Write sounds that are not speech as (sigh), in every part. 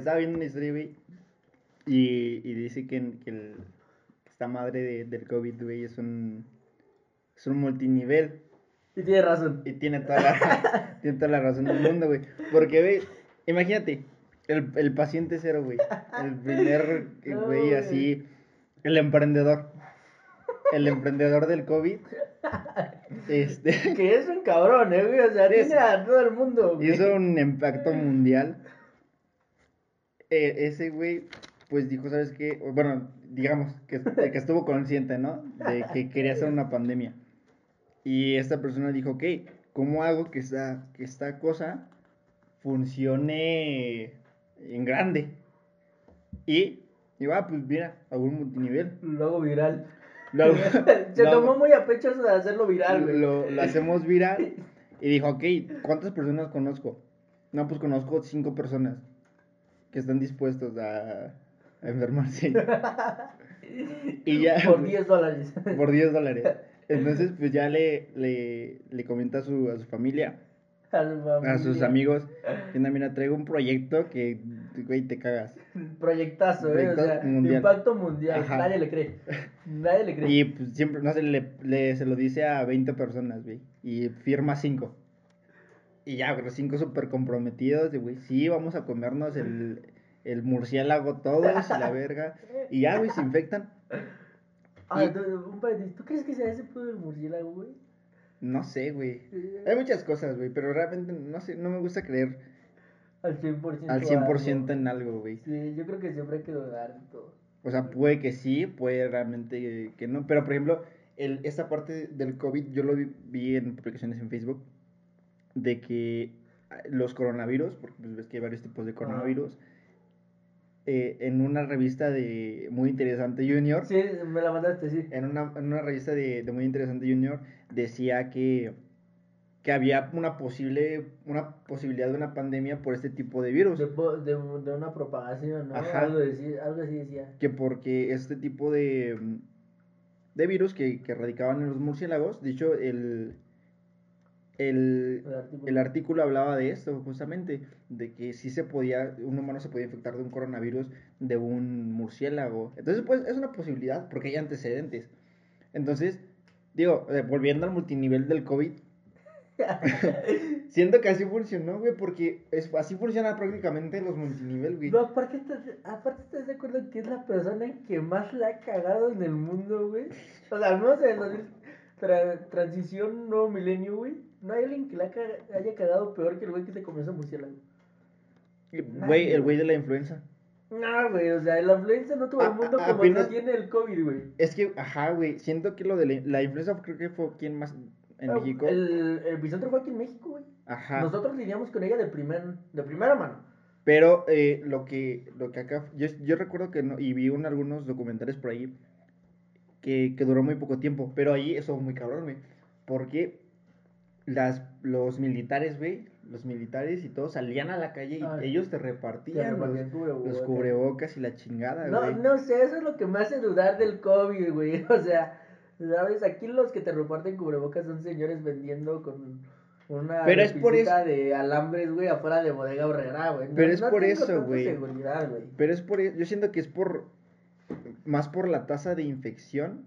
estaba viendo una historia, güey. Y, y dice que, que el- esta madre de- del COVID, güey, es un, es un multinivel. Y tiene razón. Y tiene toda la, (laughs) tiene toda la razón del mundo, güey. Porque, güey, imagínate, el, el paciente cero, güey. El (laughs) primer, No, güey, güey. así, el emprendedor. El emprendedor del COVID. (laughs) Este, Que es un cabrón, eh, güey. O sea, tiene a todo el mundo, güey. hizo un impacto mundial. Eh, ese güey, pues dijo, ¿sabes qué? Bueno, digamos que, que estuvo consciente, ¿no? De que quería hacer una pandemia. Y esta persona dijo, ok, ¿cómo hago que esta, que esta cosa funcione en grande? Y, y va, pues mira, un multinivel. Luego viral. Lo, (laughs) Se lo- tomó muy a pecho de hacerlo viral, güey. lo, lo hacemos viral. (laughs) Y dijo, ok, ¿cuántas personas conozco? No, pues conozco cinco personas que están dispuestos a, a enfermarse. (laughs) y ya. Por 10 dólares. Por 10 dólares. (laughs) Entonces, pues ya le, le, le comenta a su, a su familia, A, su a sus amigos, que "Anda, mira, traigo un proyecto que, güey, te cagas. Proyectazo, eh. O sea, mundial. impacto mundial. Ajá. Nadie le cree. Nadie le cree. Y pues siempre, no sé, le, le- se lo dice a 20 personas, güey. Y firma 5. Y ya, güey, los 5 súper comprometidos, de, güey, sí, vamos a comernos el, el murciélago todos la (laughs) verga. Y ya, güey, se infectan. Ah, un paréntesis. ¿Tú crees que sea ese pudo el murciélago, güey? No sé, güey. Hay muchas cosas, güey, pero realmente, no sé, no me gusta creer Al 100%. al 100% en algo, güey. Sí, yo creo que siempre hay que dudar de todo. O sea, puede que sí, puede realmente que no. Pero, por ejemplo, el, esta parte del COVID, yo lo vi, vi en publicaciones en Facebook, de que ah, los coronavirus, porque pues, ves que hay varios tipos de coronavirus, eh, en una revista de Muy Interesante Junior, Sí, me la mandaste, sí. en, una, en una revista de, de Muy Interesante Junior, decía que, que había una posible una posibilidad de una pandemia por este tipo de virus. De, de, de una propagación, ¿no? Ajá. Algo, deci- algo así decía. que porque este tipo de, de virus que, que radicaban en los murciélagos, dicho, el, el, El artículo. el artículo hablaba de esto justamente, de que sí se podía, un humano se podía infectar de un coronavirus de un murciélago. Entonces, pues es una posibilidad porque hay antecedentes. Entonces, digo, eh, volviendo al multinivel del COVID, (laughs) siento que así funcionó, güey, porque es, así funcionan prácticamente los multinivel, güey. No, aparte estás, aparte estás de acuerdo que es la persona que más la ha cagado en el mundo, güey. O sea, al menos en la tra- transición nuevo milenio, güey. No hay alguien que la haya cagado peor que el güey que se comió ese murciélago. Güey, el güey de la influenza. No, güey, o sea, la influenza no todo A- el mundo a- como apenas- no tiene el COVID, güey. Es que, ajá, güey, siento que lo de la, la influenza creo que fue quien más en Ah, México. El, el epicentro fue aquí en México, güey. Ajá. Nosotros lidiamos con ella de, primer, de primera mano. Pero eh, lo que lo que acá yo, yo recuerdo que no y vi un, algunos documentales por ahí que, que duró muy poco tiempo, pero ahí eso muy cabrón, güey, porque las los militares, güey, los militares y todos salían a la calle y Ah, ellos te Te repartían los, cubrebocas. los cubrebocas y la chingada, No, güey. no sé, eso es lo que me hace dudar del COVID, güey. (laughs) O sea, ¿sabes? Aquí los que te reparten cubrebocas son señores vendiendo con una Pero es por repisita de alambres, güey, afuera de bodega horrera, güey. No- Pero es no por tengo eso, güey. seguridad, güey. Pero es por, e, yo siento que es por, más por la tasa de infección,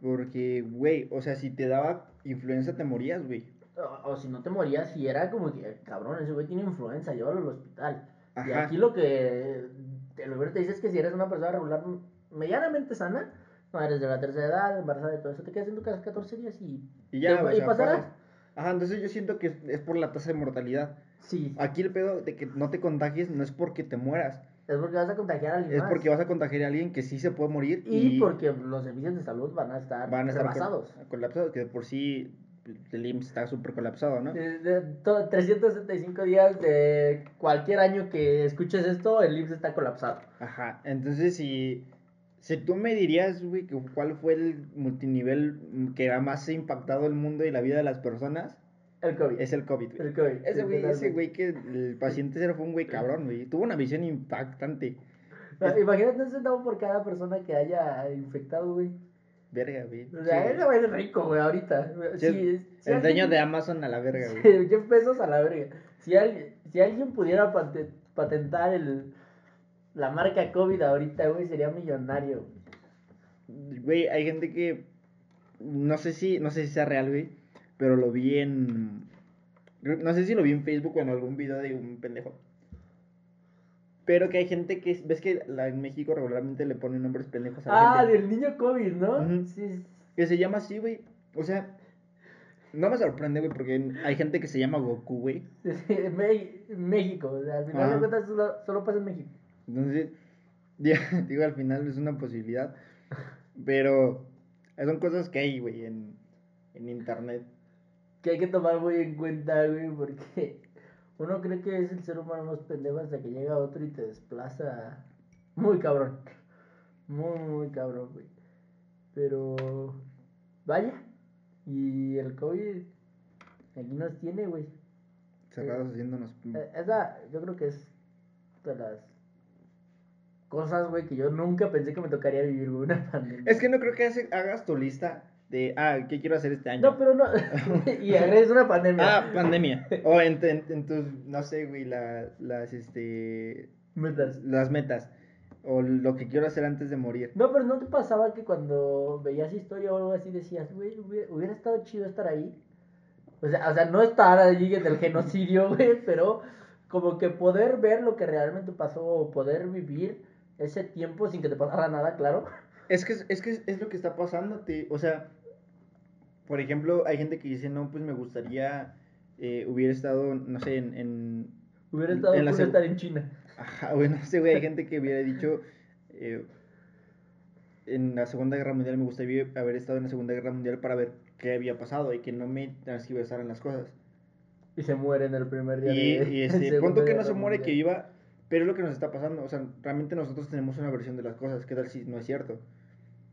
porque, güey, o sea, si te daba influenza te morías, güey. O, o si no te morías, si era como que, cabrón, ese güey tiene influenza, llévalo al hospital. Y Ajá. aquí lo que el gobierno te dice es que si eres una persona regular, medianamente sana, no eres de la tercera edad, embarazada y todo eso, te quedas en tu casa 14 días y... Y ya, te- o y pasarás. pasas. Ajá, entonces yo siento que es, por la tasa de mortalidad. Sí, Aquí el pedo de que no te contagies no es porque te mueras, es porque vas a contagiar a alguien es más. porque vas a contagiar a alguien que sí se puede morir Y, y, porque los servicios de salud van a estar, van a estar col- rebasados. colapsados, que de por sí el IMSS está súper colapsado, ¿no? De- de to- 365 días de cualquier año que escuches esto, el IMSS está colapsado. Ajá, entonces si, si tú me dirías, güey, que cuál fue el multinivel que ha más impactado el mundo y la vida de las personas, El COVID. es el COVID, güey. el COVID. Ese güey, ese güey que el paciente cero fue un güey cabrón, güey. Tuvo una visión impactante. Ah, Imagínate un centavo por cada persona que haya infectado, güey. Verga, güey. O sea, ese güey es rico, güey, ahorita. Sí, Si- si el alguien- dueño de Amazon a la verga, güey. (laughs) Jeff Bezos a la verga. Si alguien, si alguien pudiera pate- patentar el, la marca COVID ahorita, güey, sería millonario. Güey, hay gente que no sé si no sé si sea real, güey, pero lo vi en no sé si lo vi en Facebook o en algún video de un pendejo. Pero que hay gente que ves que la, en México regularmente le ponen nombres pendejos a la Ah, gente. del niño COVID, ¿no? Ujú. Sí, sí. Que se llama así, güey. O sea, no me sorprende, güey, porque hay gente que se llama Goku, güey. Sí, sí, Me- México, o sea, al final Ajá. de cuentas solo, solo pasa en México. Entonces, (laughs) ya, digo, al final es una posibilidad. Pero son cosas que hay, güey, en, en internet. Que hay que tomar muy en cuenta, güey, porque uno cree que es el ser humano más pendejo hasta que llega otro y te desplaza muy cabrón. Muy, muy cabrón, güey. Pero, vaya. Y el COVID aquí nos tiene, güey. Cerrados haciéndonos. Eh, Esa, yo creo que es de las cosas, güey, que yo nunca pensé que me tocaría vivir, güey, una (laughs) pandemia. Es que no creo que hagas tu lista de, ah, ¿qué quiero hacer este año? No, pero no. (laughs) (laughs) y es una pandemia. Ah, pandemia. O en, en- en tus, no sé, güey, la- las, este, Metas. las metas. O lo que quiero hacer antes de morir. No, pero ¿no te pasaba que cuando veías historia o algo así decías, güey, hubiera, hubiera estado chido estar ahí? O sea, o sea, no estar allí en el genocidio, (laughs) güey, pero como que poder ver lo que realmente pasó o poder vivir ese tiempo sin que te pasara nada, claro. Es que, es que es lo que está pasando, te- o sea, por ejemplo, hay gente que dice, no, pues me gustaría, eh, hubiera estado, no sé, en, en- Hubiera estado En la estar en China. ajá, güey, no sé, güey, hay gente que hubiera dicho, eh, en la Segunda Guerra Mundial me gustaría haber estado en la Segunda Guerra Mundial para ver qué había pasado y que no me transgiversaran las cosas. Y se muere en el primer día Y, de y (laughs) este, que no se muere, que iba, pero es lo que nos está pasando, o sea, realmente nosotros tenemos una versión de las cosas, ¿qué tal si no es cierto?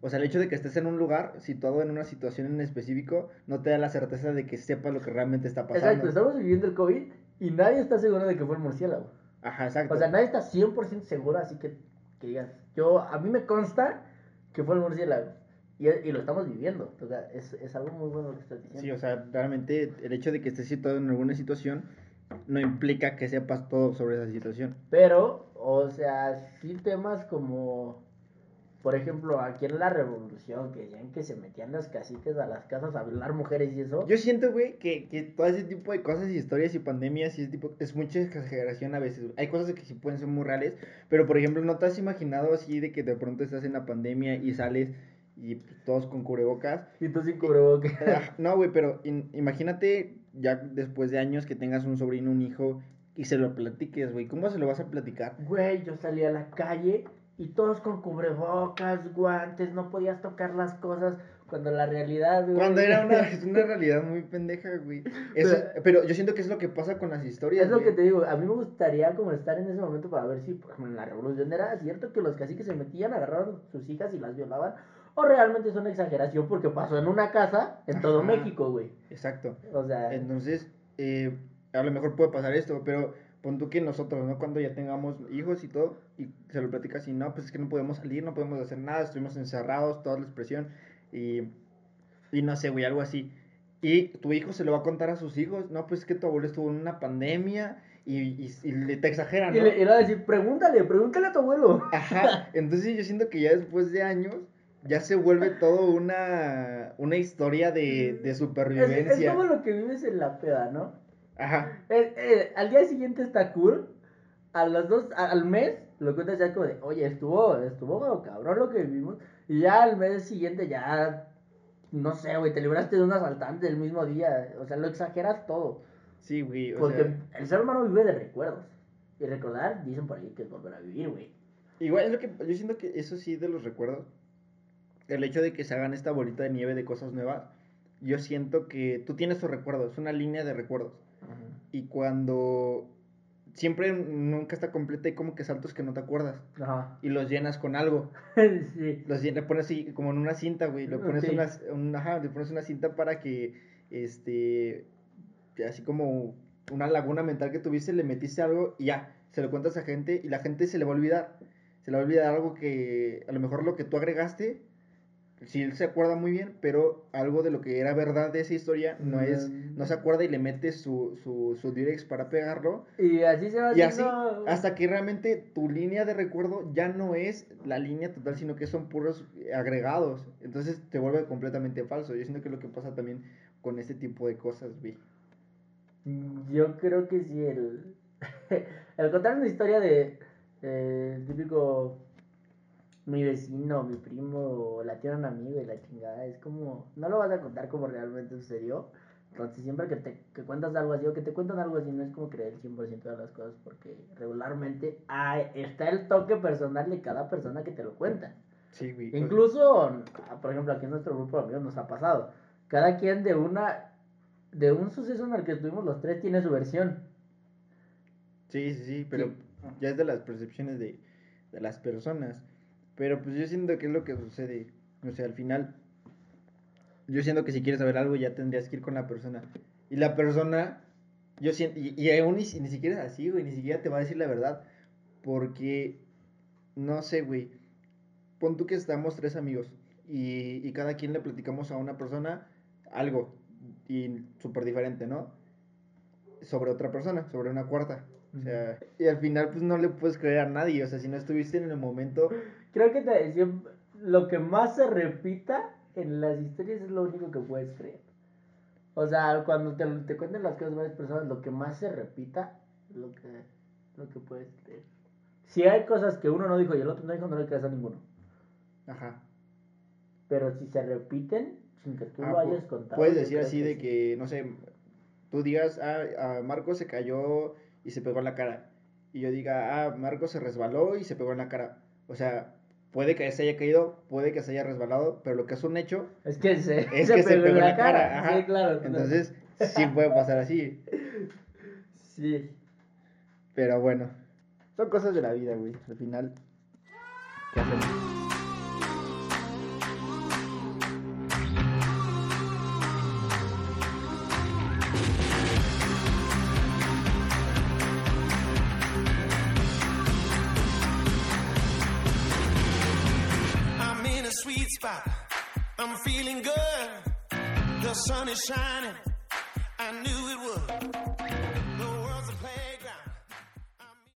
O sea, el hecho de que estés en un lugar situado en una situación en específico no te da la certeza de que sepa lo que realmente está pasando. Exacto, estamos viviendo el COVID y nadie está seguro de que fue el murciélago. Ajá, exacto. O sea, nadie está 100% seguro, así que, que digas, yo, a mí me consta que fue el murciélago. Y, y lo estamos viviendo. O sea, es, es algo muy bueno lo que estás diciendo. Sí, o sea, realmente el hecho de que estés situado en alguna situación no implica que sepas todo sobre esa situación. Pero, o sea, sí temas como, por ejemplo, aquí en la revolución, que decían que se metían las casitas a las casas a violar mujeres y eso. Yo siento, güey, que, que todo ese tipo de cosas y historias y pandemias y ese tipo, es mucha exageración a veces. Hay cosas que sí pueden ser muy reales, pero por ejemplo, ¿no te has imaginado así de que de pronto estás en la pandemia y sales y todos con cubrebocas? Y tú sin cubrebocas. (laughs) Ah, No, güey, pero in- imagínate ya después de años que tengas un sobrino, un hijo y se lo platiques, güey. ¿Cómo se lo vas a platicar? Güey, yo salí a la calle y todos con cubrebocas, guantes, no podías tocar las cosas. Cuando la realidad, güey. Cuando era una, es (laughs) una realidad muy pendeja, güey. Eso- pero yo siento que es lo que pasa con las historias. Es lo que güey. te digo, a mí me gustaría como estar en ese momento para ver si, por ejemplo, en la revolución era cierto que los caciques se metían, agarraron sus hijas y las violaban, o realmente es una exageración porque pasó en una casa en todo Ajá. México, güey. Exacto. O sea, Entonces, eh, a lo mejor puede pasar esto, pero pon tú que nosotros, ¿no? Cuando ya tengamos hijos y todo, y se lo platicas y no, pues es que no podemos salir, no podemos hacer nada, estuvimos encerrados, toda la expresión, y, y no sé, güey, algo así. Y tu hijo se lo va a contar a sus hijos, no, pues es que tu abuelo estuvo en una pandemia y, y, y le te exageran, y, ¿no? le, y le va a decir, pregúntale, pregúntale a tu abuelo. Ajá, entonces yo siento que ya después de años ya se vuelve todo una, una historia de, de Es, supervivencia. es como lo que vives en la peda, ¿no? Ajá, Eh, eh, al día siguiente está cool, a los dos, al mes, lo cuentas ya como de, oye, estuvo, estuvo cabrón lo que vivimos, y ya al mes siguiente ya, no sé, güey, te libraste de un asaltante el mismo día, o sea, lo exageras todo, sí, güey, o porque sea... el ser humano vive de recuerdos, y recordar, dicen por ahí que es volver a vivir, güey. Igual es lo que yo siento que eso sí de los recuerdos, el hecho de que se hagan esta bolita de nieve de cosas nuevas, yo siento que tú tienes tus recuerdos, es una línea de recuerdos. Y cuando siempre nunca está completa y como que saltos que no te acuerdas Ajá, y los llenas con algo. (laughs) sí, Los llen- le pones así como en una cinta, güey, le pones Ok. una, un- ajá, le pones una cinta para que este así como una laguna mental que tuviste, le metiste algo y ya, se lo cuentas a gente y la gente se le va a olvidar. Se le va a olvidar algo que a lo mejor lo que tú agregaste sí él se acuerda muy bien, pero algo de lo que era verdad de esa historia no es, Mm. no se acuerda y le mete su, su, su para pegarlo. Y así se va Y así, haciendo. hasta que realmente tu línea de recuerdo ya no es la línea total, sino que son puros agregados. Entonces te vuelve completamente falso. Yo siento que es lo que pasa también con este tipo de cosas, güey. Yo creo que sí, el, (laughs) el contar una historia de eh, el típico mi vecino, mi primo, la tiene un amigo y la chingada, es como, no lo vas a contar como realmente sucedió. Entonces siempre que te que cuentas algo así o que te cuentan algo así no es como creer el 100% de las cosas porque regularmente hay- está el toque personal de cada persona que te lo cuenta. Sí, güey. Incluso, por ejemplo, aquí en nuestro grupo de amigos nos ha pasado. Cada quien de una de un suceso en el que estuvimos los tres tiene su versión. Sí, sí, sí, pero Sí. ya es de las percepciones de, de las personas. Pero pues yo siento que es lo que sucede. O sea, al final, yo siento que si quieres saber algo ya tendrías que ir con la persona. Y la persona, yo siento, y, y aún ni, si- ni siquiera es así, güey, ni siquiera te va a decir la verdad. Porque, no sé, güey, pon tú que estamos tres amigos y, y cada quien le platicamos a una persona algo y súper diferente, ¿no? Sobre otra persona, sobre una cuarta. O sea, y al final pues no le puedes creer a nadie, o sea, si no estuviste en el momento, Creo que te, siempre- lo que más se repita en las historias es lo único que puedes creer. O sea, cuando te, te cuenten las cosas varias personas, lo que más se repita es lo que, lo que puedes creer. Si hay cosas que uno no dijo y el otro no dijo, no le creas a ninguno. ajá. Pero si se repiten, sin que tú Ah, lo hayas contado. Puedes decir así de sí. que, no sé, tú digas, ah, ah, Marco se cayó y se pegó en la cara. Y yo diga, ah, Marco se resbaló y se pegó en la cara. O sea, puede que se haya caído, puede que se haya resbalado, pero lo que es un hecho Es que se, es que se pegó en la cara. ajá. Sí, claro. claro. Entonces, sí puede pasar así. (laughs) Sí. Pero bueno, son cosas de la vida, güey. Al final, ¿qué hacemos? I'm feeling good. The sun is shining.